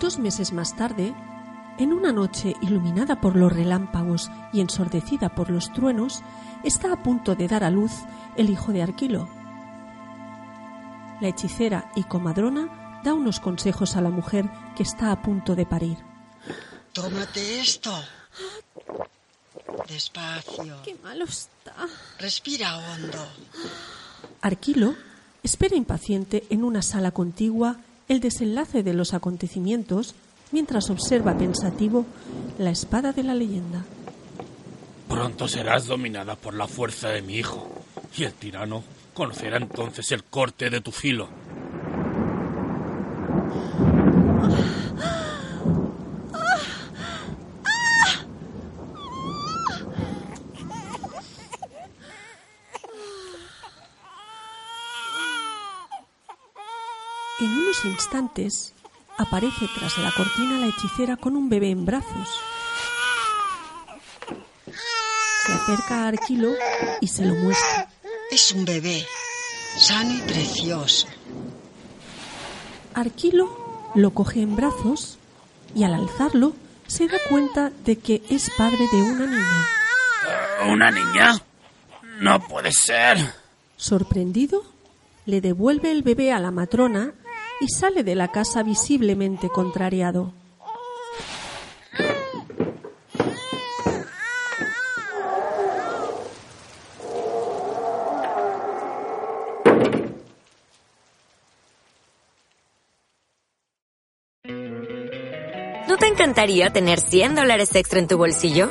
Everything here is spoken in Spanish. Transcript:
Dos meses más tarde, en una noche iluminada por los relámpagos y ensordecida por los truenos, está a punto de dar a luz el hijo de Arquilo. La hechicera y comadrona da unos consejos a la mujer que está a punto de parir. Tómate esto. Despacio. ¡Qué malo está! Respira hondo. Arquilo espera impaciente en una sala contigua el desenlace de los acontecimientos mientras observa pensativo la espada de la leyenda. Pronto serás dominada por la fuerza de mi hijo, y el tirano conocerá entonces el corte de tu filo. En unos instantes aparece tras la cortina la hechicera con un bebé en brazos. Se acerca a Arquilo y se lo muestra. Es un bebé, sano y precioso. Arquilo lo coge en brazos y al alzarlo se da cuenta de que es padre de una niña. ¿Una niña? No puede ser. Sorprendido, le devuelve el bebé a la matrona y sale de la casa visiblemente contrariado. ¿No te encantaría tener 100 dólares extra en tu bolsillo?